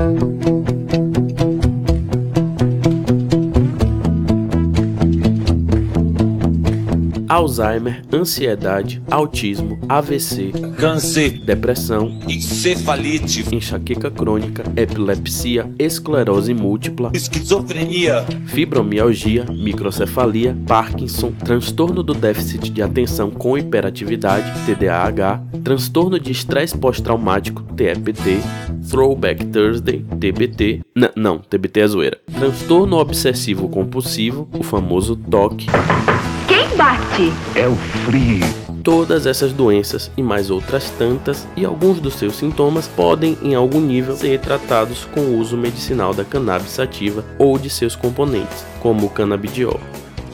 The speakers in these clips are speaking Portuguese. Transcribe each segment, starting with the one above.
Thank you. Alzheimer, ansiedade, autismo, AVC, câncer, depressão, encefalite, enxaqueca crônica, epilepsia, esclerose múltipla, esquizofrenia, fibromialgia, microcefalia, Parkinson, transtorno do déficit de atenção com hiperatividade, TDAH, transtorno de estresse pós-traumático, TEPT, Throwback Thursday, TBT, N não, TBT é zoeira, transtorno obsessivo compulsivo, o famoso TOC, bate. É o frio. Todas essas doenças e mais outras tantas, e alguns dos seus sintomas podem, em algum nível, ser tratados com o uso medicinal da cannabis sativa ou de seus componentes, como o canabidiol.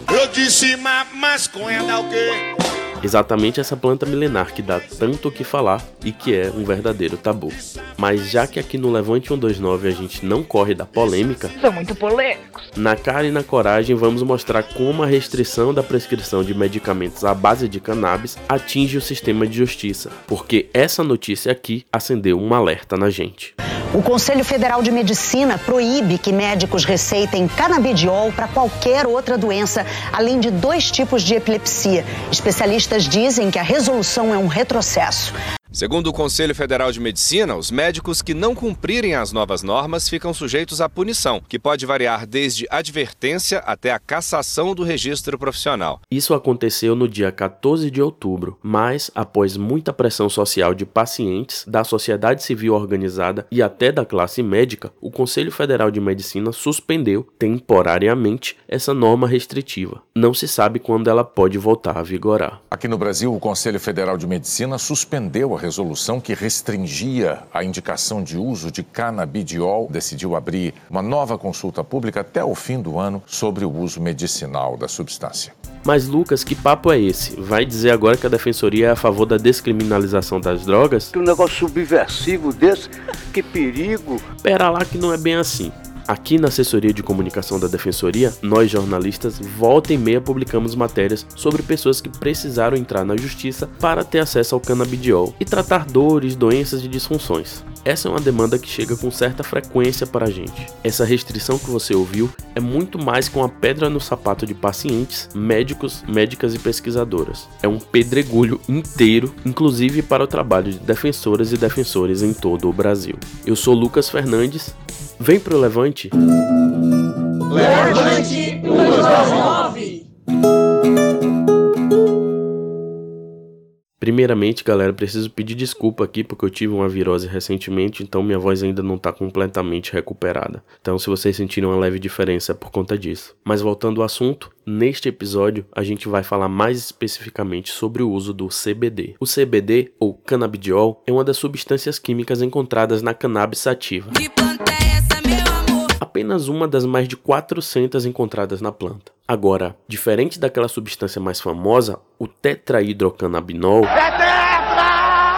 Eu disse, mas dá o quê? Exatamente essa planta milenar que dá tanto o que falar e que é um verdadeiro tabu. Mas já que aqui no Levante 129 a gente não corre da polêmica, são muito polêmicos. Na cara e na coragem vamos mostrar como a restrição da prescrição de medicamentos à base de cannabis atinge o sistema de justiça, porque essa notícia aqui acendeu um alerta na gente. O Conselho Federal de Medicina proíbe que médicos receitem canabidiol para qualquer outra doença, além de dois tipos de epilepsia. Especialistas dizem que a resolução é um retrocesso. Segundo o Conselho Federal de Medicina, os médicos que não cumprirem as novas normas ficam sujeitos à punição, que pode variar desde advertência até a cassação do registro profissional. Isso aconteceu no dia 14 de outubro, mas após muita pressão social de pacientes, da sociedade civil organizada e até da classe médica, o Conselho Federal de Medicina suspendeu temporariamente essa norma restritiva. Não se sabe quando ela pode voltar a vigorar. Aqui no Brasil, o Conselho Federal de Medicina suspendeu a resolução que restringia a indicação de uso de canabidiol decidiu abrir uma nova consulta pública até o fim do ano sobre o uso medicinal da substância. Mas Lucas, que papo é esse? Vai dizer agora que a defensoria é a favor da descriminalização das drogas? Que um negócio subversivo desse, que perigo! Pera lá que não é bem assim. Aqui na assessoria de comunicação da Defensoria, nós jornalistas volta e meia publicamos matérias sobre pessoas que precisaram entrar na justiça para ter acesso ao canabidiol e tratar dores, doenças e disfunções. Essa é uma demanda que chega com certa frequência para a gente. Essa restrição que você ouviu é muito mais que uma pedra no sapato de pacientes, médicos, médicas e pesquisadoras. É um pedregulho inteiro, inclusive para o trabalho de defensoras e defensores em todo o Brasil. Eu sou Lucas Fernandes Vem pro Levante. Levante 129. Primeiramente, galera, preciso pedir desculpa aqui porque eu tive uma virose recentemente, então minha voz ainda não está completamente recuperada. Então, se vocês sentirem uma leve diferença é por conta disso. Mas voltando ao assunto, neste episódio a gente vai falar mais especificamente sobre o uso do CBD. O CBD, ou canabidiol, é uma das substâncias químicas encontradas na cannabis sativa. É apenas uma das mais de 400 encontradas na planta. Agora, diferente daquela substância mais famosa, o tetrahidrocannabinol,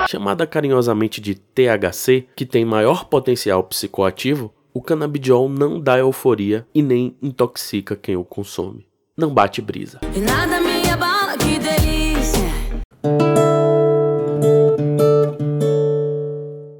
chamada carinhosamente de THC, que tem maior potencial psicoativo, o canabidiol não dá euforia e nem intoxica quem o consome. Não bate brisa.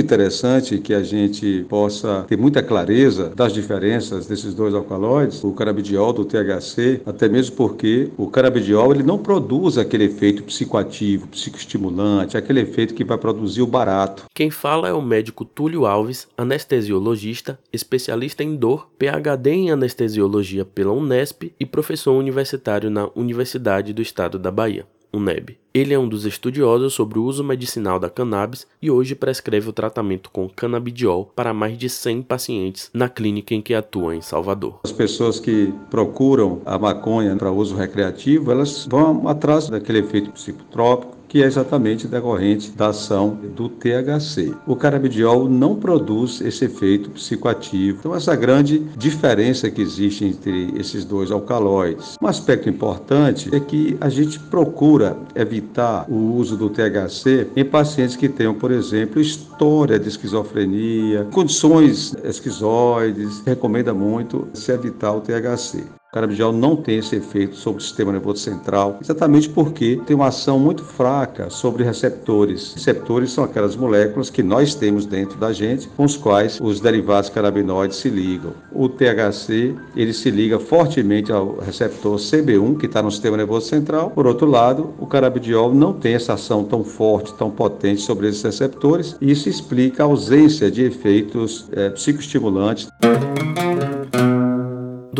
Interessante que a gente possa ter muita clareza das diferenças desses dois alcaloides, o canabidiol do THC, até mesmo porque o canabidiol ele não produz aquele efeito psicoativo, psicoestimulante, aquele efeito que vai produzir o barato. Quem fala é o médico Túlio Alves, anestesiologista, especialista em dor, PhD em anestesiologia pela Unesp e professor universitário na Universidade do Estado da Bahia. UNEB. Ele é um dos estudiosos sobre o uso medicinal da cannabis e hoje prescreve o tratamento com canabidiol para mais de 100 pacientes na clínica em que atua em Salvador. As pessoas que procuram a maconha para uso recreativo, elas vão atrás daquele efeito psicotrópico que é exatamente decorrente da ação do THC. O canabidiol não produz esse efeito psicoativo. Então, essa grande diferença que existe entre esses dois alcaloides. Um aspecto importante é que a gente procura evitar o uso do THC em pacientes que tenham, por exemplo, história de esquizofrenia, condições esquizoides. Recomenda muito se evitar o THC. O canabidiol não tem esse efeito sobre o sistema nervoso central, exatamente porque tem uma ação muito fraca sobre receptores. Receptores são aquelas moléculas que nós temos dentro da gente, com os quais os derivados canabinoides se ligam. O THC, ele se liga fortemente ao receptor CB1, que está no sistema nervoso central. Por outro lado, o canabidiol não tem essa ação tão forte, tão potente sobre esses receptores, e isso explica a ausência de efeitos é, psicoestimulantes.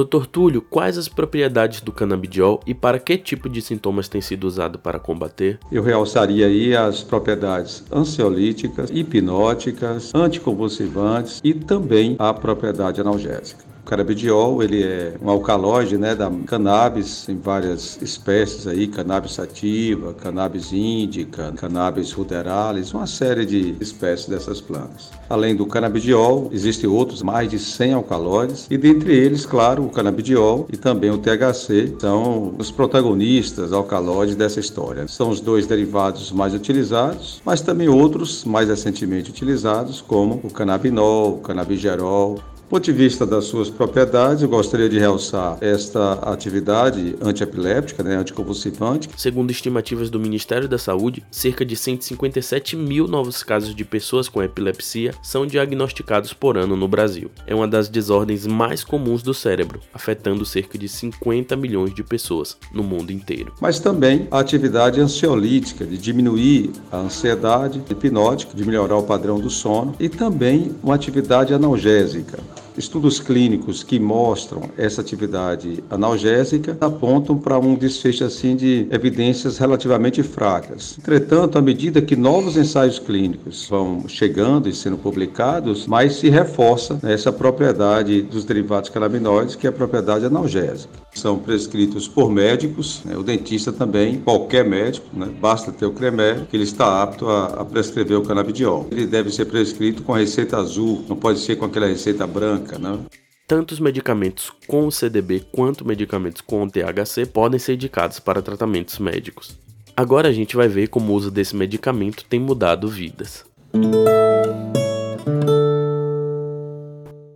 Dr. Túlio, quais as propriedades do canabidiol e para que tipo de sintomas tem sido usado para combater? Eu realçaria aí as propriedades ansiolíticas, hipnóticas, anticonvulsivantes e também a propriedade analgésica canabidiol, ele é um alcaloide, né, da cannabis em várias espécies aí, cannabis sativa, cannabis índica, cannabis ruderalis, uma série de espécies dessas plantas. Além do canabidiol, existem outros mais de 100 alcaloides e dentre eles, claro, o canabidiol e também o THC são os protagonistas alcaloides dessa história. São os dois derivados mais utilizados, mas também outros mais recentemente utilizados, como o canabinol, o canabigerol, ponto de vista das suas propriedades, eu gostaria de realçar esta atividade antiepiléptica, né, anticonvulsivante. Segundo estimativas do Ministério da Saúde, cerca de 157 mil novos casos de pessoas com epilepsia são diagnosticados por ano no Brasil. É uma das desordens mais comuns do cérebro, afetando cerca de 50 milhões de pessoas no mundo inteiro. Mas também a atividade ansiolítica, de diminuir a ansiedade, hipnótica, de melhorar o padrão do sono, e também uma atividade analgésica Estudos clínicos que mostram essa atividade analgésica apontam para um desfecho assim de evidências relativamente fracas. Entretanto, à medida que novos ensaios clínicos vão chegando e sendo publicados, mais se reforça essa propriedade dos derivados canabinoides, que é a propriedade analgésica. São prescritos por médicos, né, o dentista também, qualquer médico, né, basta ter o CREMER, que ele está apto a, a prescrever o canabidiol. Ele deve ser prescrito com a receita azul, não pode ser com aquela receita branca né? Tanto os medicamentos com CDB quanto medicamentos com THC podem ser indicados para tratamentos médicos. Agora a gente vai ver como o uso desse medicamento tem mudado vidas.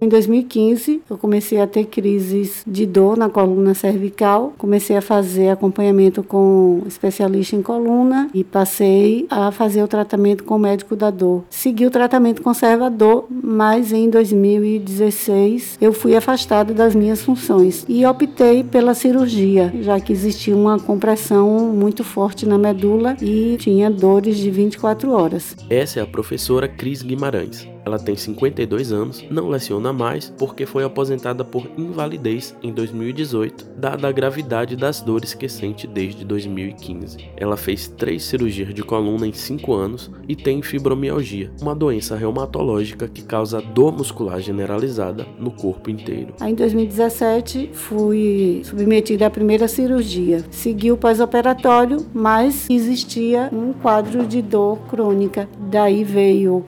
Em 2015, eu comecei a ter crises de dor na coluna cervical, comecei a fazer acompanhamento com especialista em coluna e passei a fazer o tratamento com o médico da dor. Segui o tratamento conservador, mas em 2016 eu fui afastada das minhas funções e optei pela cirurgia, já que existia uma compressão muito forte na medula e tinha dores de 24 horas. Essa é a professora Cris Guimarães. Ela tem 52 anos, não leciona mais porque foi aposentada por invalidez em 2018, dada a gravidade das dores que sente desde 2015. Ela fez três cirurgias de coluna em 5 anos e tem fibromialgia, uma doença reumatológica que causa dor muscular generalizada no corpo inteiro. Em 2017, fui submetida à primeira cirurgia. Segui o pós-operatório, mas existia um quadro de dor crônica. Daí veio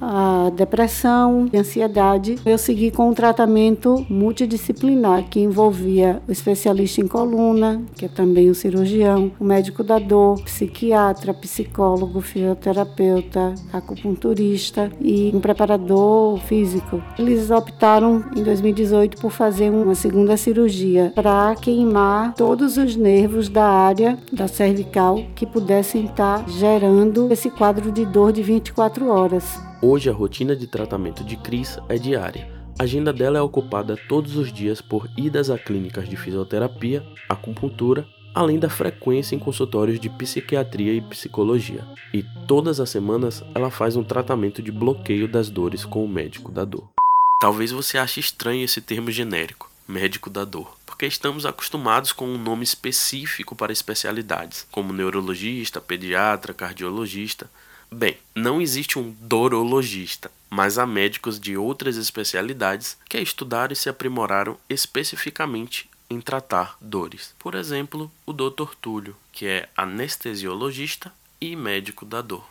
a depressão e ansiedade. Eu segui com um tratamento multidisciplinar que envolvia o especialista em coluna, que é também o cirurgião, o médico da dor, psiquiatra, psicólogo, fisioterapeuta, acupunturista e um preparador físico. Eles optaram em 2018 por fazer uma segunda cirurgia para queimar todos os nervos da área da cervical que pudessem estar gerando esse quadro de dor de 24 horas. Hoje a rotina de tratamento de Cris é diária. A agenda dela é ocupada todos os dias por idas a clínicas de fisioterapia, acupuntura, além da frequência em consultórios de psiquiatria e psicologia. E todas as semanas ela faz um tratamento de bloqueio das dores com o médico da dor. Talvez você ache estranho esse termo genérico, médico da dor, porque estamos acostumados com um nome específico para especialidades, como neurologista, pediatra, cardiologista. Bem, não existe um dorologista, mas há médicos de outras especialidades que estudaram e se aprimoraram especificamente em tratar dores. Por exemplo, o Dr. Túlio, que é anestesiologista e médico da dor.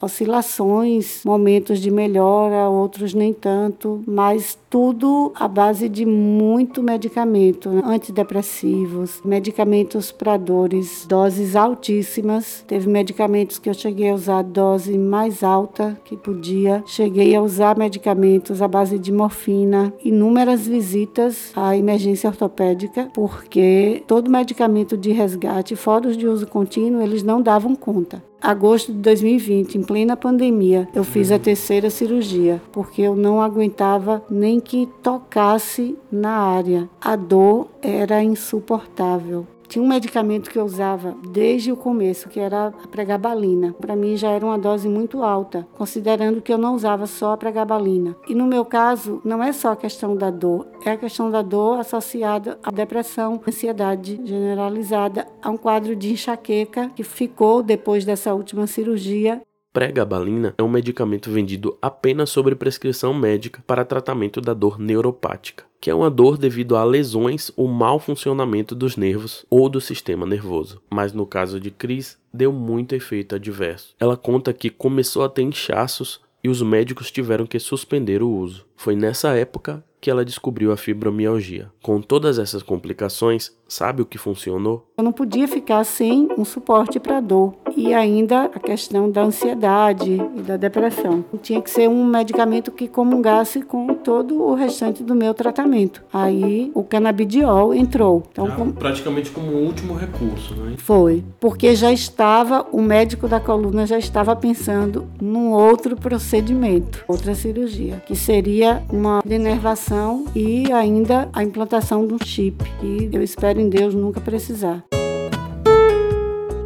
Oscilações, momentos de melhora, outros nem tanto, mas tudo à base de muito medicamento, né? antidepressivos, medicamentos para dores, doses altíssimas. Teve medicamentos que eu cheguei a usar dose mais alta que podia. Cheguei a usar medicamentos à base de morfina, inúmeras visitas à emergência ortopédica, porque todo medicamento de resgate, fora os de uso contínuo, eles não davam conta agosto de 2020, em plena pandemia, eu fiz a terceira cirurgia, porque eu não aguentava nem que tocasse na área. A dor era insuportável. Tinha um medicamento que eu usava desde o começo, que era a pregabalina. Para mim já era uma dose muito alta, considerando que eu não usava só a pregabalina. E no meu caso, não é só a questão da dor, é a questão da dor associada à depressão, ansiedade generalizada, a um quadro de enxaqueca que ficou depois dessa última cirurgia Pregabalina é um medicamento vendido apenas sobre prescrição médica para tratamento da dor neuropática, que é uma dor devido a lesões ou mau funcionamento dos nervos ou do sistema nervoso. Mas no caso de Cris, deu muito efeito adverso. Ela conta que começou a ter inchaços e os médicos tiveram que suspender o uso. Foi nessa época que ela descobriu a fibromialgia. Com todas essas complicações, sabe o que funcionou? Eu não podia ficar sem um suporte para dor e ainda a questão da ansiedade e da depressão. Tinha que ser um medicamento que comungasse com todo o restante do meu tratamento. Aí o canabidiol entrou. Então, com... praticamente como último recurso, né? Foi, porque já estava o médico da coluna já estava pensando num outro procedimento, outra cirurgia, que seria uma denervação e ainda a implantação de um chip, que eu espero em Deus nunca precisar.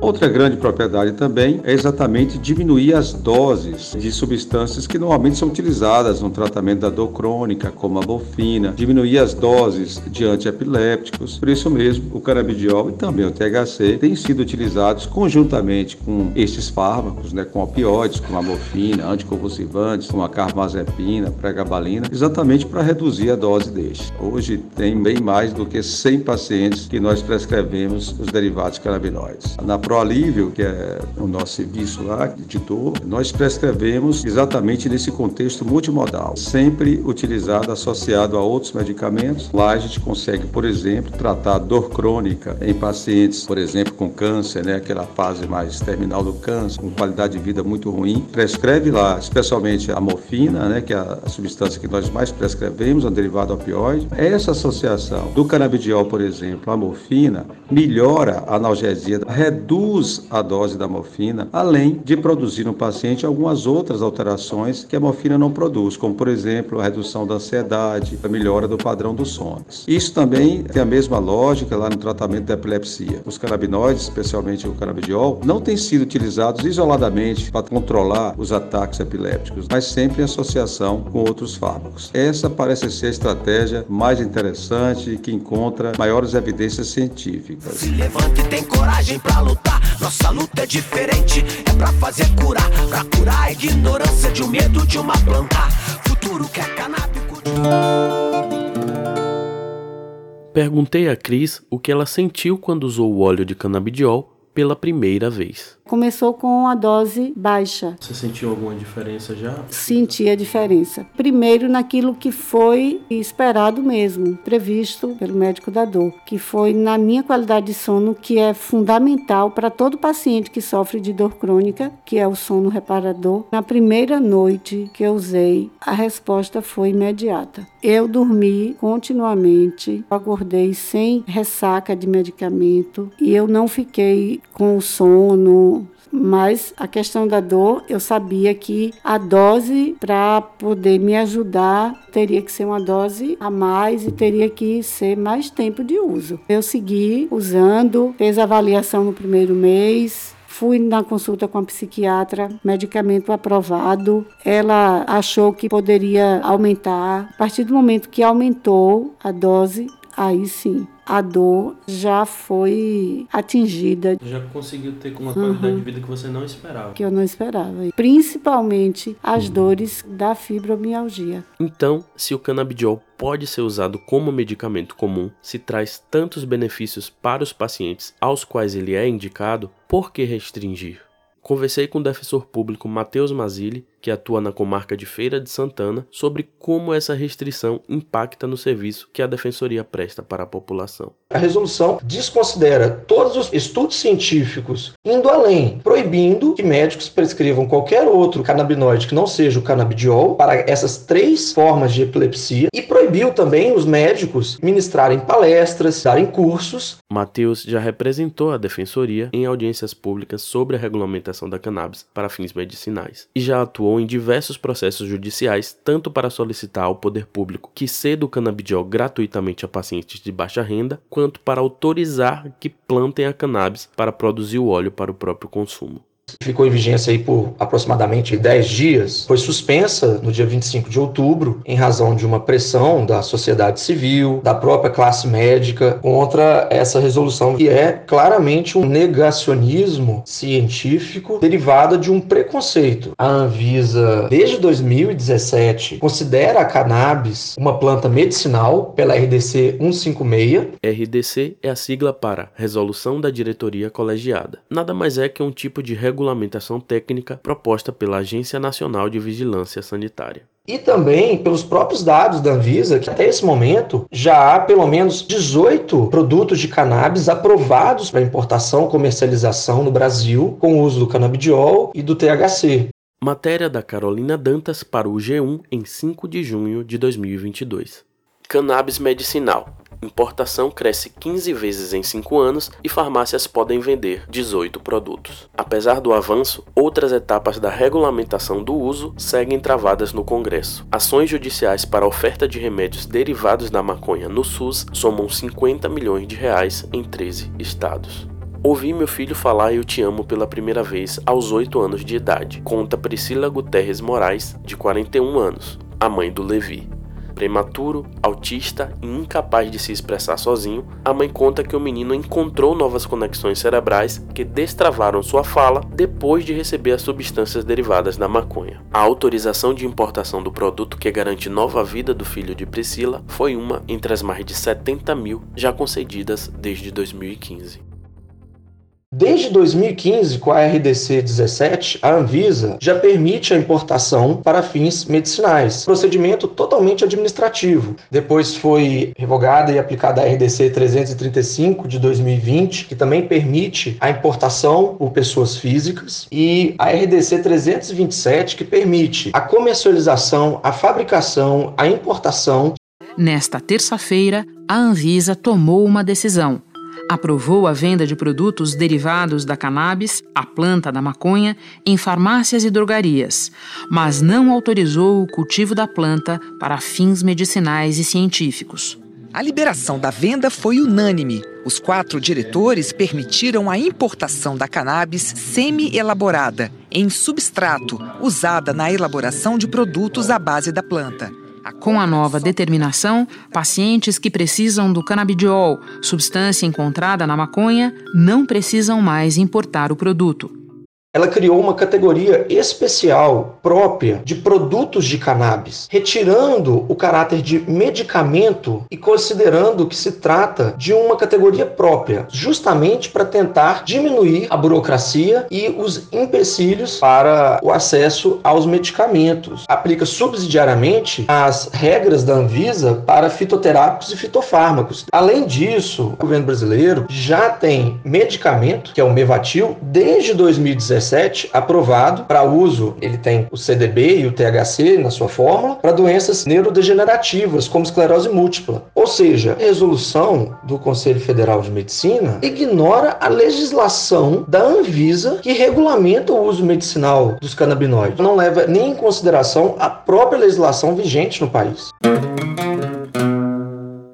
Outra grande propriedade também é exatamente diminuir as doses de substâncias que normalmente são utilizadas no tratamento da dor crônica, como a morfina, diminuir as doses de antiepilépticos. Por isso mesmo, o canabidiol e também o THC têm sido utilizados conjuntamente com estes fármacos, né, com opioides, como a morfina, anticonvulsivantes, como a carbamazepina, pregabalina, exatamente para reduzir a dose destes. Hoje tem bem mais do que 100 pacientes que nós prescrevemos os derivados canabinoides. Na Proalívio, que é o nosso serviço lá de dor, nós prescrevemos exatamente nesse contexto multimodal, sempre utilizado associado a outros medicamentos. Lá a gente consegue, por exemplo, tratar dor crônica em pacientes, por exemplo, com câncer, né, aquela fase mais terminal do câncer, com qualidade de vida muito ruim. Prescreve lá, especialmente a morfina, né, que é a substância que nós mais prescrevemos, um derivado opioide. Essa associação do canabidiol, por exemplo, a morfina, melhora a analgesia, reduz reduz a dose da morfina, além de produzir no paciente algumas outras alterações que a morfina não produz, como por exemplo a redução da ansiedade, a melhora do padrão dos sonos. Isso também tem a mesma lógica lá no tratamento da epilepsia. Os canabinoides, especialmente o canabidiol, não têm sido utilizados isoladamente para controlar os ataques epilépticos, mas sempre em associação com outros fármacos. Essa parece ser a estratégia mais interessante e que encontra maiores evidências científicas. Se levante, tem coragem para lutar Nossa luta é diferente, é pra fazer curar. Pra curar a ignorância de um medo de uma planta. Futuro que é canábico. Perguntei a Cris o que ela sentiu quando usou o óleo de canabidiol pela primeira vez. Começou com a dose baixa. Você sentiu alguma diferença já? Senti a diferença. Primeiro naquilo que foi esperado mesmo, previsto pelo médico da dor, que foi na minha qualidade de sono, que é fundamental para todo paciente que sofre de dor crônica, que é o sono reparador. Na primeira noite que eu usei, a resposta foi imediata. Eu dormi continuamente, acordei sem ressaca de medicamento e eu não fiquei com o sono mas a questão da dor, eu sabia que a dose para poder me ajudar teria que ser uma dose a mais e teria que ser mais tempo de uso. Eu segui usando, fez avaliação no primeiro mês, Fui na consulta com a psiquiatra, medicamento aprovado. Ela achou que poderia aumentar. A partir do momento que aumentou a dose, aí sim a dor já foi atingida. Já conseguiu ter uma qualidade uhum. de vida que você não esperava. Que eu não esperava. Principalmente as uhum. dores da fibromialgia. Então, se o canabidiol pode ser usado como medicamento comum, se traz tantos benefícios para os pacientes aos quais ele é indicado, por que restringir? Conversei com o defensor público Matheus Mazili, que atua na comarca de Feira de Santana, sobre como essa restrição impacta no serviço que a defensoria presta para a população. A resolução desconsidera todos os estudos científicos, indo além, proibindo que médicos prescrevam qualquer outro canabinoide que não seja o canabidiol para essas três formas de epilepsia e proibiu também os médicos ministrarem palestras, darem cursos. Matheus já representou a defensoria em audiências públicas sobre a regulamentação da cannabis para fins medicinais e já atuou em diversos processos judiciais, tanto para solicitar ao poder público que ceda o canabidiol gratuitamente a pacientes de baixa renda, quanto para autorizar que plantem a cannabis para produzir o óleo para o próprio consumo ficou em vigência aí por aproximadamente 10 dias, foi suspensa no dia 25 de outubro em razão de uma pressão da sociedade civil, da própria classe médica contra essa resolução que é claramente um negacionismo científico derivado de um preconceito. A Anvisa, desde 2017, considera a cannabis uma planta medicinal pela RDC 156. RDC é a sigla para Resolução da Diretoria Colegiada. Nada mais é que um tipo de regulação regulamentação técnica proposta pela Agência Nacional de Vigilância Sanitária. E também pelos próprios dados da Anvisa, que até esse momento já há pelo menos 18 produtos de cannabis aprovados para importação e comercialização no Brasil, com o uso do canabidiol e do THC. Matéria da Carolina Dantas para o G1 em 5 de junho de 2022. Cannabis medicinal. Importação cresce 15 vezes em 5 anos e farmácias podem vender 18 produtos. Apesar do avanço, outras etapas da regulamentação do uso seguem travadas no Congresso. Ações judiciais para oferta de remédios derivados da maconha no SUS somam 50 milhões de reais em 13 estados. Ouvi meu filho falar Eu Te Amo pela primeira vez aos 8 anos de idade, conta Priscila Guterres Moraes, de 41 anos, a mãe do Levi. Prematuro, autista e incapaz de se expressar sozinho, a mãe conta que o menino encontrou novas conexões cerebrais que destravaram sua fala depois de receber as substâncias derivadas da maconha. A autorização de importação do produto que garante nova vida do filho de Priscila foi uma entre as mais de 70 mil já concedidas desde 2015. Desde 2015, com a RDC 17, a Anvisa já permite a importação para fins medicinais, procedimento totalmente administrativo. Depois foi revogada e aplicada a RDC 335 de 2020, que também permite a importação por pessoas físicas, e a RDC 327, que permite a comercialização, a fabricação, a importação. Nesta terça-feira, a Anvisa tomou uma decisão aprovou a venda de produtos derivados da cannabis, a planta da maconha, em farmácias e drogarias, mas não autorizou o cultivo da planta para fins medicinais e científicos. A liberação da venda foi unânime. Os quatro diretores permitiram a importação da cannabis semi-elaborada, em substrato, usada na elaboração de produtos à base da planta. Com a nova determinação, pacientes que precisam do canabidiol, substância encontrada na maconha, não precisam mais importar o produto ela criou uma categoria especial própria de produtos de cannabis, retirando o caráter de medicamento e considerando que se trata de uma categoria própria, justamente para tentar diminuir a burocracia e os empecilhos para o acesso aos medicamentos. Aplica subsidiariamente as regras da Anvisa para fitoterápicos e fitofármacos. Além disso, o governo brasileiro já tem medicamento, que é o Mevatil, desde 2017 2017 aprovado para uso. Ele tem o CDB e o THC na sua fórmula para doenças neurodegenerativas, como esclerose múltipla. Ou seja, a resolução do Conselho Federal de Medicina ignora a legislação da Anvisa que regulamenta o uso medicinal dos canabinoides. Não leva nem em consideração a própria legislação vigente no país.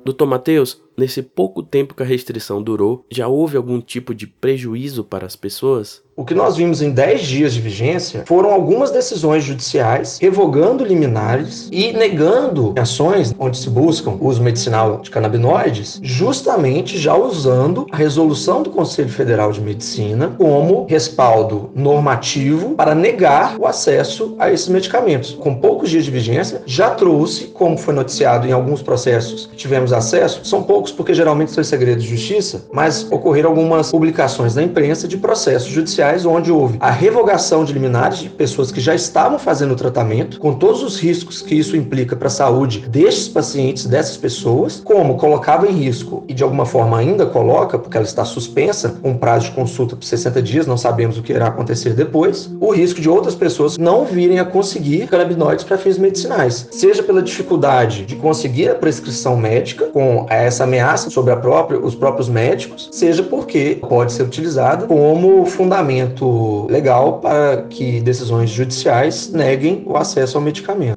Doutor Matheus, nesse pouco tempo que a restrição durou, já houve algum tipo de prejuízo para as pessoas? O que nós vimos em 10 dias de vigência foram algumas decisões judiciais revogando liminares e negando ações onde se buscam o uso medicinal de canabinoides, justamente já usando a resolução do Conselho Federal de Medicina como respaldo normativo para negar o acesso a esses medicamentos. Com poucos dias de vigência, já trouxe, como foi noticiado em alguns processos que tivemos acesso, são poucos poucos, porque geralmente são segredos de justiça, mas ocorreram algumas publicações na imprensa de processos judiciais onde houve a revogação de liminares de pessoas que já estavam fazendo o tratamento, com todos os riscos que isso implica para a saúde destes pacientes, dessas pessoas, como colocava em risco e de alguma forma ainda coloca, porque ela está suspensa, um prazo de consulta por 60 dias, não sabemos o que irá acontecer depois, o risco de outras pessoas não virem a conseguir canabinoides para fins medicinais, seja pela dificuldade de conseguir a prescrição médica com essa ameaça sobre própria, os próprios médicos, seja porque pode ser utilizado como fundamento legal para que decisões judiciais neguem o acesso ao medicamento.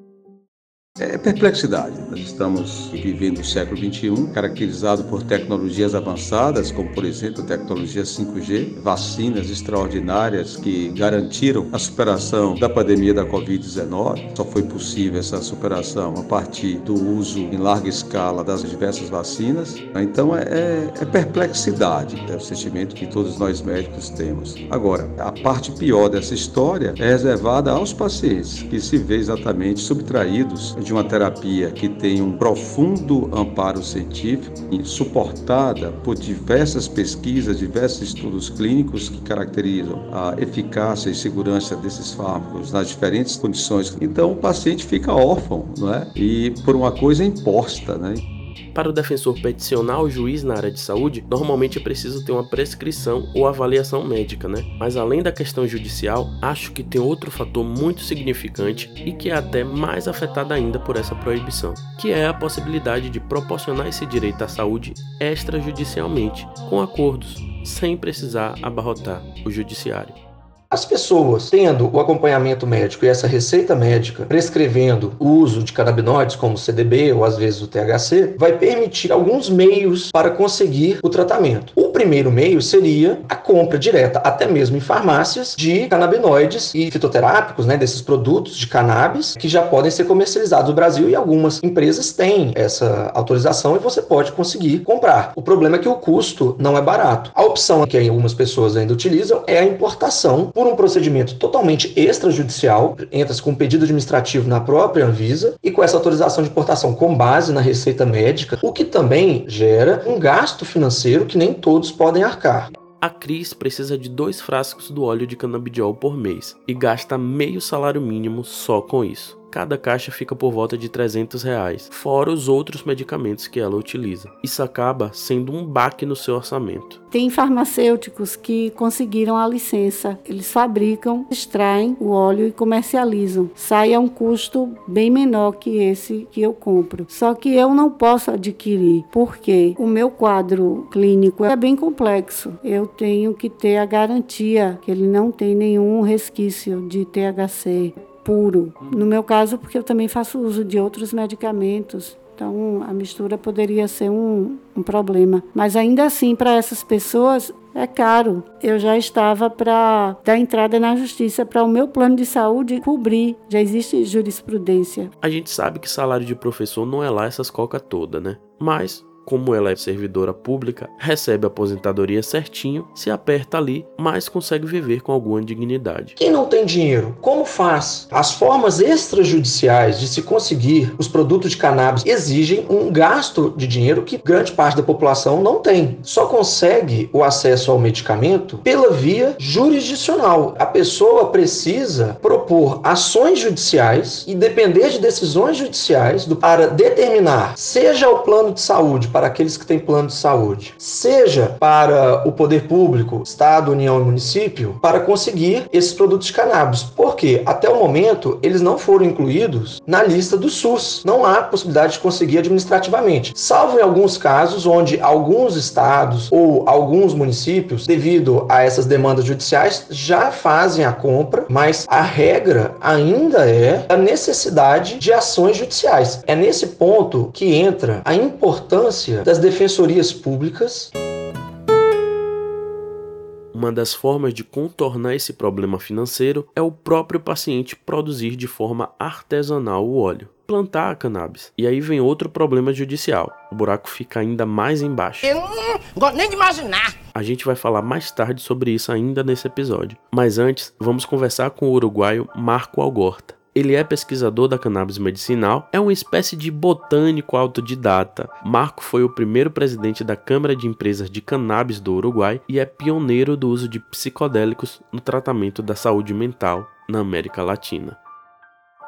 Perplexidade. Nós estamos vivendo o século XXI, caracterizado por tecnologias avançadas, como por exemplo a tecnologia 5G, vacinas extraordinárias que garantiram a superação da pandemia da Covid-19. Só foi possível essa superação a partir do uso em larga escala das diversas vacinas. Então é, é, é perplexidade, é o sentimento que todos nós médicos temos. Agora, a parte pior dessa história é reservada aos pacientes que se vê exatamente subtraídos de uma que tem um profundo amparo científico e suportada por diversas pesquisas, diversos estudos clínicos que caracterizam a eficácia e segurança desses fármacos nas diferentes condições. Então o paciente fica órfão, não é? E por uma coisa imposta, né? Para o defensor peticionar o juiz na área de saúde, normalmente é preciso ter uma prescrição ou avaliação médica, né? Mas além da questão judicial, acho que tem outro fator muito significante e que é até mais afetado ainda por essa proibição, que é a possibilidade de proporcionar esse direito à saúde extrajudicialmente, com acordos, sem precisar abarrotar o judiciário. As pessoas tendo o acompanhamento médico e essa receita médica prescrevendo o uso de canabinoides como CDB ou às vezes o THC, vai permitir alguns meios para conseguir o tratamento. O primeiro meio seria a compra direta, até mesmo em farmácias, de canabinoides e fitoterápicos, né, desses produtos de cannabis que já podem ser comercializados no Brasil e algumas empresas têm essa autorização e você pode conseguir comprar. O problema é que o custo não é barato. A opção que algumas pessoas ainda utilizam é a importação por um procedimento totalmente extrajudicial, entra-se com um pedido administrativo na própria Anvisa e com essa autorização de importação com base na receita médica, o que também gera um gasto financeiro que nem todos podem arcar. A Cris precisa de dois frascos do óleo de canabidiol por mês e gasta meio salário mínimo só com isso. Cada caixa fica por volta de 300 reais, fora os outros medicamentos que ela utiliza. Isso acaba sendo um baque no seu orçamento. Tem farmacêuticos que conseguiram a licença. Eles fabricam, extraem o óleo e comercializam. Sai a um custo bem menor que esse que eu compro. Só que eu não posso adquirir, porque o meu quadro clínico é bem complexo. Eu tenho que ter a garantia que ele não tem nenhum resquício de THC puro. No meu caso, porque eu também faço uso de outros medicamentos. Então, a mistura poderia ser um, um problema. Mas ainda assim, para essas pessoas, é caro. Eu já estava para dar entrada na justiça para o meu plano de saúde cobrir. Já existe jurisprudência. A gente sabe que salário de professor não é lá essas coca toda, né? Mas como ela é servidora pública, recebe a aposentadoria certinho, se aperta ali, mas consegue viver com alguma dignidade. Quem não tem dinheiro, como faz? As formas extrajudiciais de se conseguir os produtos de cannabis exigem um gasto de dinheiro que grande parte da população não tem. Só consegue o acesso ao medicamento pela via jurisdicional. A pessoa precisa propor ações judiciais e depender de decisões judiciais para determinar, seja o plano de saúde para aqueles que têm plano de saúde, seja para o poder público, Estado, União e município, para conseguir esses produtos de cannabis. Porque até o momento eles não foram incluídos na lista do SUS. Não há possibilidade de conseguir administrativamente, salvo em alguns casos onde alguns estados ou alguns municípios, devido a essas demandas judiciais, já fazem a compra, mas a regra ainda é a necessidade de ações judiciais. É nesse ponto que entra a importância importância das defensorias públicas. Uma das formas de contornar esse problema financeiro é o próprio paciente produzir de forma artesanal o óleo, plantar a cannabis. E aí vem outro problema judicial. O buraco fica ainda mais embaixo. Eu não gosto nem de imaginar. A gente vai falar mais tarde sobre isso ainda nesse episódio. Mas antes, vamos conversar com o uruguaio Marco Algorta. Ele é pesquisador da cannabis medicinal, é uma espécie de botânico autodidata. Marco foi o primeiro presidente da Câmara de Empresas de Cannabis do Uruguai e é pioneiro do uso de psicodélicos no tratamento da saúde mental na América Latina.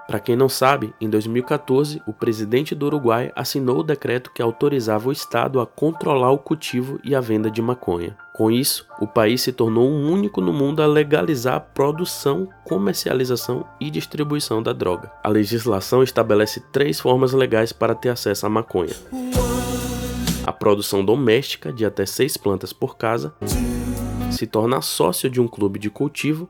Para quem não sabe, em 2014, o presidente do Uruguai assinou o decreto que autorizava o Estado a controlar o cultivo e a venda de maconha. Com isso, o país se tornou um único no mundo a legalizar a produção, comercialização e distribuição da droga. A legislação estabelece três formas legais para ter acesso à maconha: a produção doméstica de até seis plantas por casa, se tornar sócio de um clube de cultivo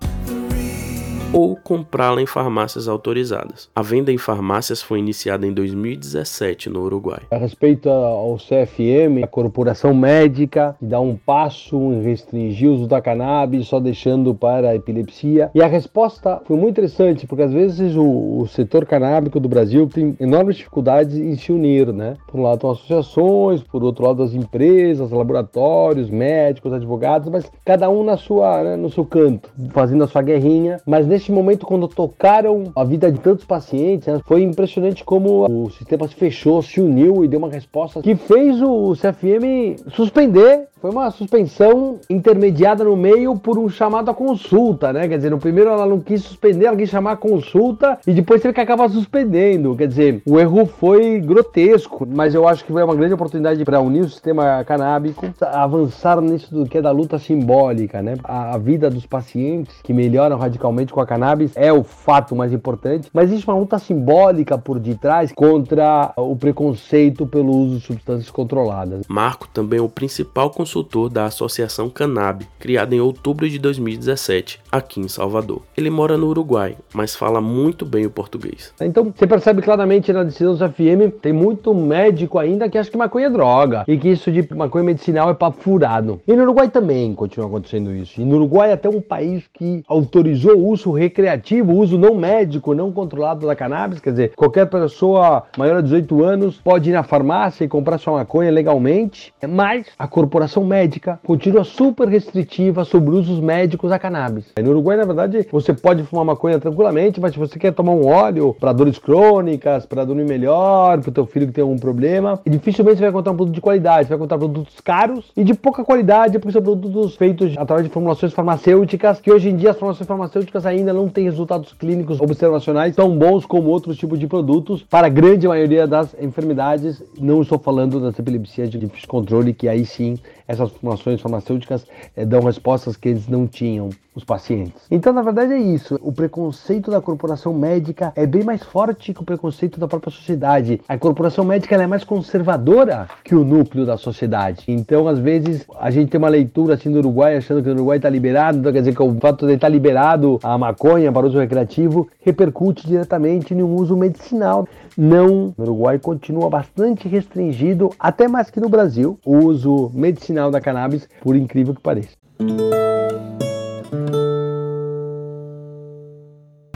ou comprá-la em farmácias autorizadas. A venda em farmácias foi iniciada em 2017 no Uruguai. A respeito ao CFM, a corporação médica dá um passo em restringir o uso da cannabis, só deixando para a epilepsia. E a resposta foi muito interessante, porque às vezes o, o setor canábico do Brasil tem enormes dificuldades em se unir, né? Por um lado, são associações, por outro lado, as empresas, laboratórios, médicos, advogados, mas cada um na sua, né, no seu canto, fazendo a sua guerrinha. Mas nesse neste momento, quando tocaram a vida de tantos pacientes, né, foi impressionante como o sistema se fechou, se uniu e deu uma resposta que fez o CFM suspender foi uma suspensão intermediada no meio por um chamado à consulta, né? Quer dizer, no primeiro ela não quis suspender, ela quis chamar a consulta e depois teve que acabar suspendendo. Quer dizer, o erro foi grotesco, mas eu acho que foi uma grande oportunidade para unir o sistema canábico, avançar nisso do que é da luta simbólica, né? A, a vida dos pacientes que melhoram radicalmente com a cannabis é o fato mais importante, mas existe uma luta simbólica por detrás contra o preconceito pelo uso de substâncias controladas. Marco também é o principal consultor da Associação Cannab, criada em outubro de 2017, aqui em Salvador. Ele mora no Uruguai, mas fala muito bem o português. Então você percebe claramente na decisão do FM, tem muito médico ainda que acha que maconha é droga e que isso de maconha medicinal é papo furado. E no Uruguai também continua acontecendo isso. E no Uruguai até um país que autorizou o uso recreativo, uso não médico, não controlado da cannabis, quer dizer, qualquer pessoa maior de 18 anos pode ir na farmácia e comprar sua maconha legalmente, mas a corporação médica continua super restritiva sobre usos médicos da cannabis. No Uruguai, na verdade, você pode fumar maconha tranquilamente, mas se você quer tomar um óleo para dores crônicas, para dormir melhor, para o teu filho que tem algum problema, dificilmente você vai encontrar um produto de qualidade, você vai encontrar produtos caros e de pouca qualidade, porque são produtos feitos através de formulações farmacêuticas, que hoje em dia as formulações farmacêuticas ainda não têm resultados clínicos observacionais tão bons como outros tipos de produtos para a grande maioria das enfermidades. Não estou falando das epilepsias de difícil controle, que aí sim essas formulações farmacêuticas é, dão respostas que eles não tinham, os pacientes. Então, na verdade, é isso. O preconceito da corporação médica é bem mais forte que o preconceito da própria sociedade. A corporação médica é mais conservadora que o núcleo da sociedade. Então, às vezes, a gente tem uma leitura assim do Uruguai, achando que o Uruguai está liberado, então quer dizer que o fato de estar tá liberado a maconha para uso recreativo repercute diretamente no uso medicinal. Não, no Uruguai continua bastante restringido, até mais que no Brasil, o uso medicinal da cannabis, por incrível que pareça.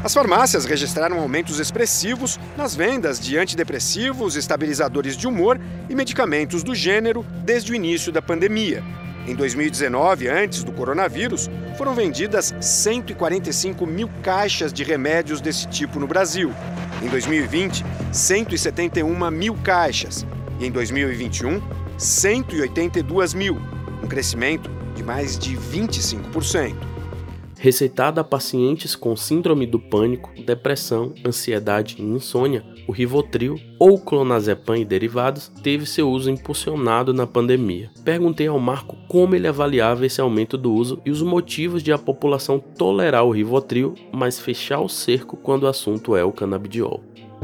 As farmácias registraram aumentos expressivos nas vendas de antidepressivos, estabilizadores de humor e medicamentos do gênero desde o início da pandemia. Em 2019, antes do coronavírus, foram vendidas 145 mil caixas de remédios desse tipo no Brasil. Em 2020, 171 mil caixas. E em 2021, 182 mil, um crescimento de mais de 25% receitada a pacientes com síndrome do pânico, depressão, ansiedade e insônia, o Rivotril ou clonazepam e derivados teve seu uso impulsionado na pandemia. Perguntei ao Marco como ele avaliava esse aumento do uso e os motivos de a população tolerar o Rivotril, mas fechar o cerco quando o assunto é o canabidiol.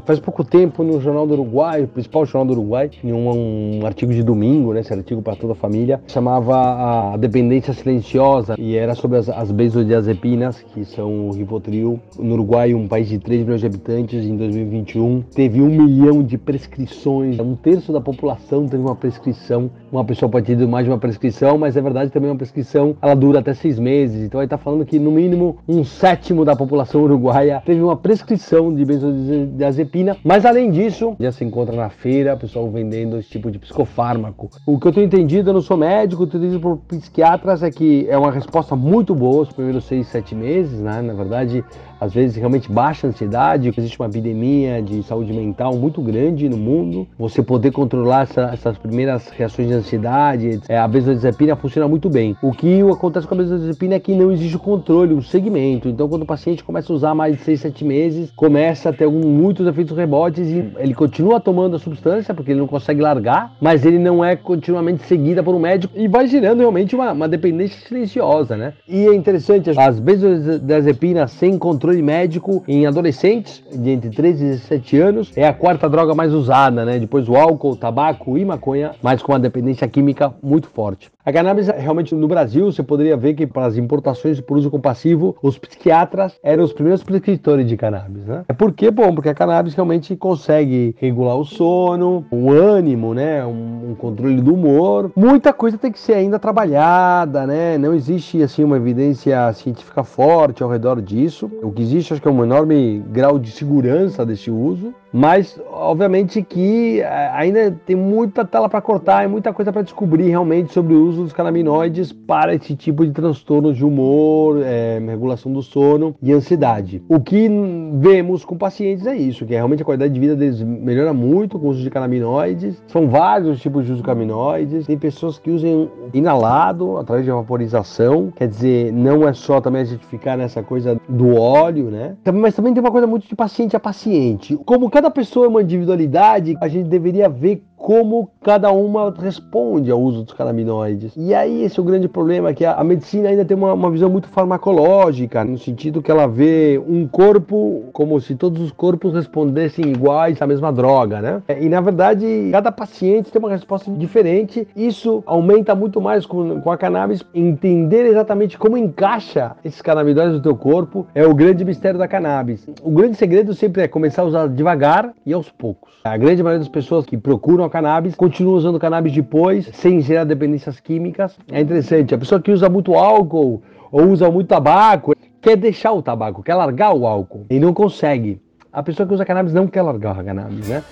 Faz pouco tempo, no Jornal do Uruguai, o principal jornal do Uruguai, em um, um artigo de domingo, né, esse artigo para toda a família, chamava a dependência silenciosa e era sobre as, as benzodiazepinas, que são o Rivotril. No Uruguai, um país de 3 milhões de habitantes, em 2021, teve um milhão de prescrições. Um terço da população teve uma prescrição. Uma pessoa pode ter mais de uma prescrição, mas é verdade também uma prescrição, ela dura até seis meses. Então aí está falando que no mínimo um sétimo da população uruguaia teve uma prescrição de benzodiazepina mas além disso, já se encontra na feira pessoal vendendo esse tipo de psicofármaco. O que eu tenho entendido, eu não sou médico, eu tenho entendido por psiquiatras é que é uma resposta muito boa os primeiros seis, sete meses, né? Na verdade, às vezes realmente baixa ansiedade, existe uma epidemia de saúde mental muito grande no mundo. Você poder controlar essa, essas primeiras reações de ansiedade, é, a benzodiazepina funciona muito bem. O que acontece com a benzodiazepina é que não existe o controle, o segmento. Então, quando o paciente começa a usar mais de 6, 7 meses, começa a ter muitos efeitos rebotes e ele continua tomando a substância porque ele não consegue largar, mas ele não é continuamente seguida por um médico e vai gerando realmente uma, uma dependência silenciosa, né? E é interessante, as benzodiazepinas sem controle médico em adolescentes de entre 13 e 17 anos é a quarta droga mais usada, né? Depois o álcool, tabaco e maconha, mas com uma dependência química muito forte. A cannabis, realmente, no Brasil, você poderia ver que para as importações por uso compassivo, os psiquiatras eram os primeiros prescritores de cannabis, né? É por quê? Bom, porque a cannabis realmente consegue regular o sono, o ânimo, né? Um, um, controle do humor. Muita coisa tem que ser ainda trabalhada, né? Não existe, assim, uma evidência científica forte ao redor disso. O que existe, acho que é um enorme grau de segurança desse uso. Mas, obviamente, que eh, ainda tem muita tela para cortar e muita coisa para descobrir realmente sobre o uso dos canabinoides para esse tipo de transtornos de humor, é, regulação do sono e ansiedade. O que vemos com pacientes é isso, que realmente a qualidade de vida deles melhora muito com o uso de canabinoides. São vários os tipos de uso de canabinoides. Tem pessoas que usam inalado, através de vaporização, quer dizer, não é só também a gente ficar nessa coisa do óleo, né? Mas também tem uma coisa muito de paciente a paciente. Como cada pessoa é uma individualidade, a gente deveria ver como cada uma responde ao uso dos canabinoides. E aí esse é o grande problema, que a, a medicina ainda tem uma, uma, visão muito farmacológica, no sentido que ela vê um corpo como se todos os corpos respondessem iguais à mesma droga, né? E na verdade, cada paciente tem uma resposta diferente. Isso aumenta muito mais com, com a cannabis. Entender exatamente como encaixa esses canabinoides no teu corpo é o grande mistério da cannabis. O grande segredo sempre é começar a usar devagar e aos poucos. A grande maioria das pessoas que procuram cannabis, continua usando cannabis depois, sem gerar dependências químicas. É interessante. A pessoa que usa muito álcool ou usa muito tabaco quer deixar o tabaco, quer largar o álcool e não consegue. A pessoa que usa cannabis não quer largar a cannabis, né?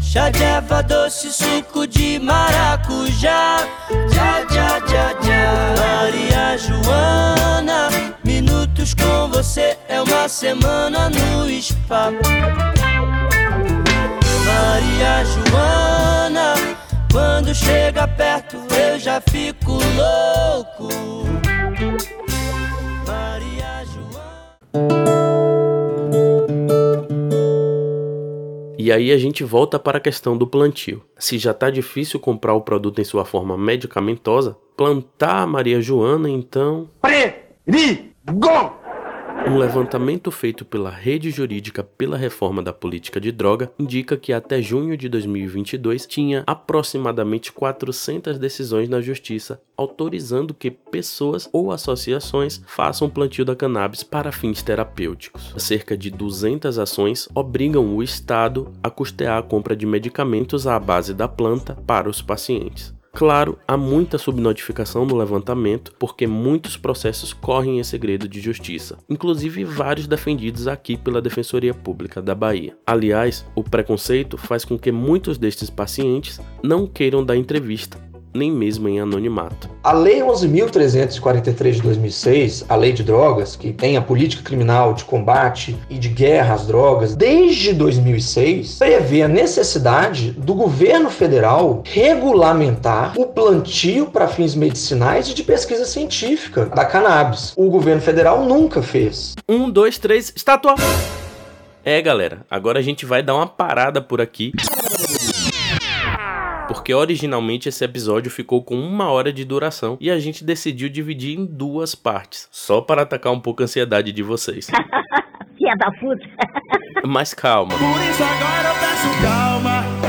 Chá de erva doce, suco de maracujá. Já, já, já, já. Maria Joana, minutos com você é uma semana no spa. Maria Joana. Quando chega perto eu já fico louco. Maria Joana. E aí a gente volta para a questão do plantio. Se já está difícil comprar o produto em sua forma medicamentosa, plantar a Maria Joana então. Perigo! Um levantamento feito pela Rede Jurídica pela Reforma da Política de Droga indica que até junho de 2022 tinha aproximadamente 400 decisões na Justiça autorizando que pessoas ou associações façam plantio da cannabis para fins terapêuticos. Cerca de 200 ações obrigam o Estado a custear a compra de medicamentos à base da planta para os pacientes. Claro, há muita subnotificação no levantamento, porque muitos processos correm em segredo de justiça, inclusive vários defendidos aqui pela Defensoria Pública da Bahia. Aliás, o preconceito faz com que muitos destes pacientes não queiram dar entrevista nem mesmo em anonimato. A Lei 11.343 de 2006, a Lei de Drogas, que tem a política criminal de combate e de guerra às drogas, desde 2006, prevê a necessidade do governo federal regulamentar o plantio para fins medicinais e de pesquisa científica da cannabis. O governo federal nunca fez. Um, dois, três, estátua! É, galera, agora a gente vai dar uma parada por aqui porque originalmente esse episódio ficou com uma hora de duração e a gente decidiu dividir em duas partes, só para atacar um pouco a ansiedade de vocês. Filha da puta. Mas calma. Por isso agora eu peço calma.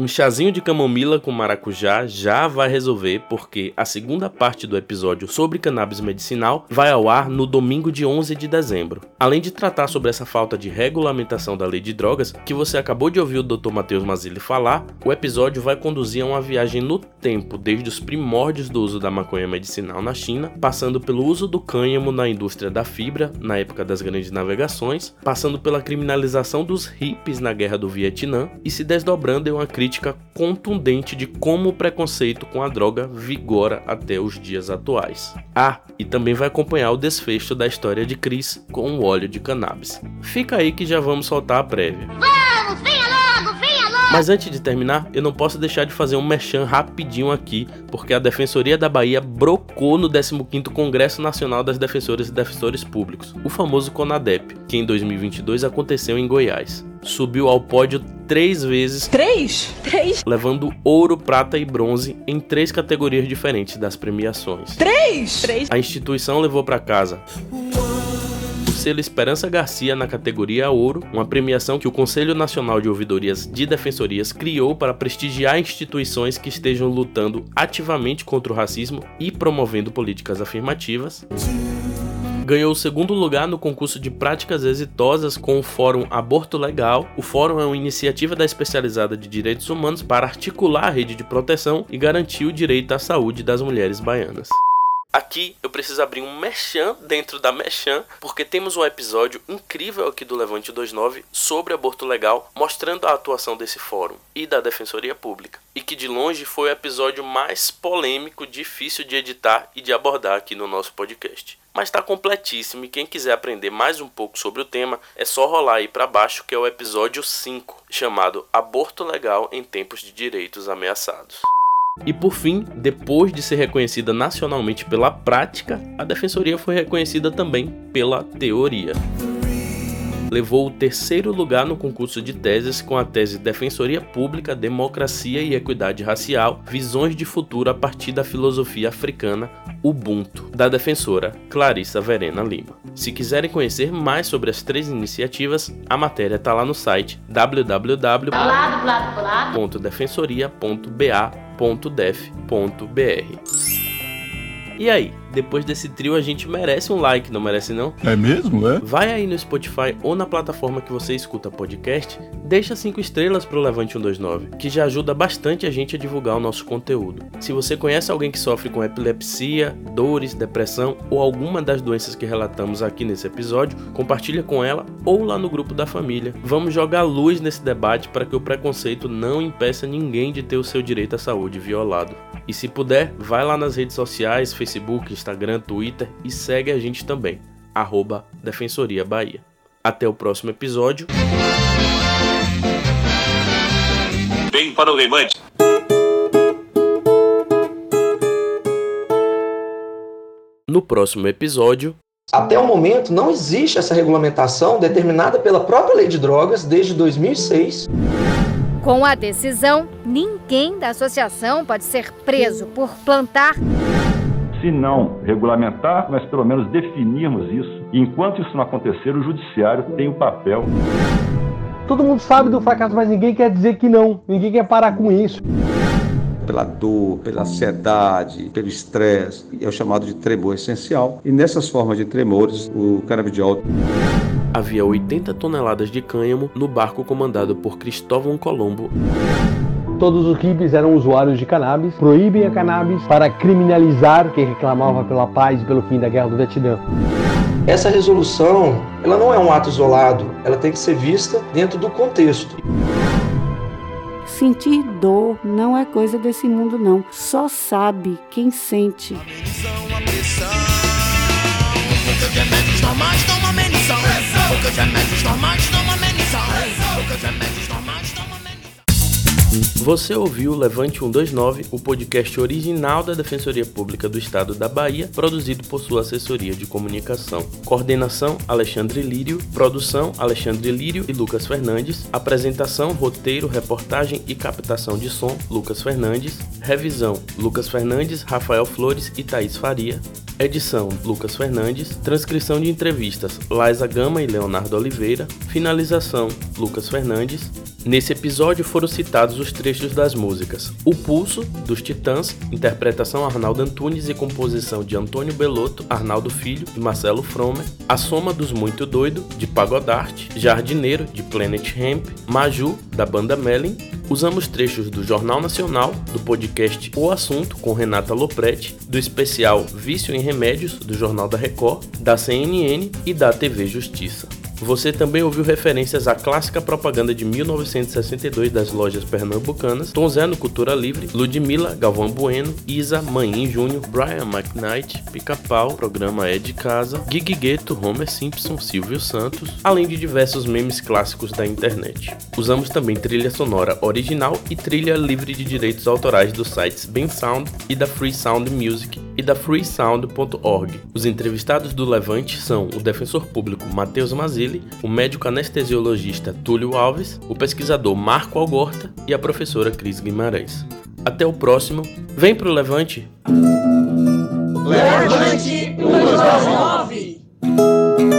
Um chazinho de camomila com maracujá já vai resolver, porque a segunda parte do episódio sobre cannabis medicinal vai ao ar no domingo de 11 de dezembro. Além de tratar sobre essa falta de regulamentação da lei de drogas, que você acabou de ouvir o Dr. Matheus Mazili falar, o episódio vai conduzir a uma viagem no tempo, desde os primórdios do uso da maconha medicinal na China, passando pelo uso do cânhamo na indústria da fibra, na época das grandes navegações, passando pela criminalização dos hippies na guerra do Vietnã e se desdobrando em uma crítica crítica contundente de como o preconceito com a droga vigora até os dias atuais. Ah, e também vai acompanhar o desfecho da história de Chris com o óleo de cannabis. Fica aí que já vamos soltar a prévia. Vamos, venha logo, venha logo! Mas antes de terminar, eu não posso deixar de fazer um merchan rapidinho aqui, porque a Defensoria da Bahia brocou no 15º Congresso Nacional das Defensoras e Defensores Públicos, o famoso CONADEP, que em 2022 aconteceu em Goiás. Subiu ao pódio três vezes. Três? Três? Levando ouro, prata e bronze em três categorias diferentes das premiações. Três? Três. A instituição levou para casa o selo Esperança Garcia na categoria Ouro, uma premiação que o Conselho Nacional de Ouvidorias de Defensorias criou para prestigiar instituições que estejam lutando ativamente contra o racismo e promovendo políticas afirmativas ganhou o segundo lugar no concurso de práticas exitosas com o Fórum Aborto Legal. O fórum é uma iniciativa da especializada de direitos humanos para articular a rede de proteção e garantir o direito à saúde das mulheres baianas. Aqui eu preciso abrir um merchan dentro da merchan, porque temos um episódio incrível aqui do Levante 29 sobre aborto legal, mostrando a atuação desse fórum e da Defensoria Pública, e que de longe foi o episódio mais polêmico, difícil de editar e de abordar aqui no nosso podcast. Mas está completíssimo e quem quiser aprender mais um pouco sobre o tema é só rolar aí para baixo que é o episódio 5, chamado Aborto Legal em Tempos de Direitos Ameaçados. E por fim, depois de ser reconhecida nacionalmente pela prática, a defensoria foi reconhecida também pela teoria. Levou o terceiro lugar no concurso de teses com a tese Defensoria Pública, Democracia e Equidade Racial: Visões de Futuro a partir da filosofia africana Ubuntu, da defensora Clarissa Verena Lima. Se quiserem conhecer mais sobre as três iniciativas, a matéria está lá no site www.defensoria.ba.def.br. E aí, depois desse trio a gente merece um like, não merece não? É mesmo, é? Vai aí no Spotify ou na plataforma que você escuta podcast, deixa 5 estrelas pro Levante 129, que já ajuda bastante a gente a divulgar o nosso conteúdo. Se você conhece alguém que sofre com epilepsia, dores, depressão ou alguma das doenças que relatamos aqui nesse episódio, compartilha com ela ou lá no grupo da família. Vamos jogar luz nesse debate para que o preconceito não impeça ninguém de ter o seu direito à saúde violado. E se puder, vai lá nas redes sociais, Facebook, Instagram, Twitter e segue a gente também, arroba Defensoria Bahia. Até o próximo episódio. Vem para o Levante. No próximo episódio. Até o momento não existe essa regulamentação determinada pela própria lei de drogas desde 2006. Com a decisão, ninguém da associação pode ser preso por plantar. Se não regulamentar, mas pelo menos definirmos isso. E enquanto isso não acontecer, o judiciário tem o papel. Todo mundo sabe do fracasso, mas ninguém quer dizer que não. Ninguém quer parar com isso. Pela dor, pela ansiedade, pelo estresse, é o chamado de tremor essencial. E nessas formas de tremores, o canabidiol havia 80 toneladas de cânhamo no barco comandado por Cristóvão Colombo. Todos os hippies eram usuários de cannabis, proíbem a cannabis para criminalizar quem reclamava pela paz e pelo fim da guerra do Vietnã. Essa resolução, ela não é um ato isolado, ela tem que ser vista dentro do contexto. Sentir dor não é coisa desse mundo não, só sabe quem sente. Normais dão uma. Porque os remédios normais dão uma remédios Você ouviu Levante 129, o podcast original da Defensoria Pública do Estado da Bahia, produzido por sua assessoria de comunicação. Coordenação: Alexandre Lírio. Produção: Alexandre Lírio e Lucas Fernandes. Apresentação, roteiro, reportagem e captação de som: Lucas Fernandes. Revisão: Lucas Fernandes, Rafael Flores e Thaís Faria. Edição: Lucas Fernandes. Transcrição de entrevistas: Laisa Gama e Leonardo Oliveira. Finalização: Lucas Fernandes. Nesse episódio foram citados os trechos das músicas O Pulso, dos Titãs, interpretação Arnaldo Antunes e composição de Antônio Belotto, Arnaldo Filho e Marcelo Fromer, A Soma dos Muito Doido, de Pagodarte, Jardineiro, de Planet Hemp, Maju, da banda Melin, usamos trechos do Jornal Nacional, do podcast O Assunto, com Renata Lopretti, do especial Vício em Remédios, do Jornal da Record, da CNN e da TV Justiça. Você também ouviu referências à clássica propaganda de 1962 das lojas pernambucanas, Tom Zé no Cultura Livre, Ludmilla, Galvão Bueno, Isa, Manhin Júnior, Brian McKnight, Pica-Pau, programa É de Casa, Gig Gueto, Homer Simpson, Silvio Santos, além de diversos memes clássicos da internet. Usamos também trilha sonora original e trilha livre de direitos autorais dos sites Ben Sound e da Free Sound Music e da freesound.org. Os entrevistados do Levante são o defensor público Matheus Mazili, o médico anestesiologista Túlio Alves, o pesquisador Marco Algorta e a professora Cris Guimarães. Até o próximo. Vem pro Levante! Levante 129!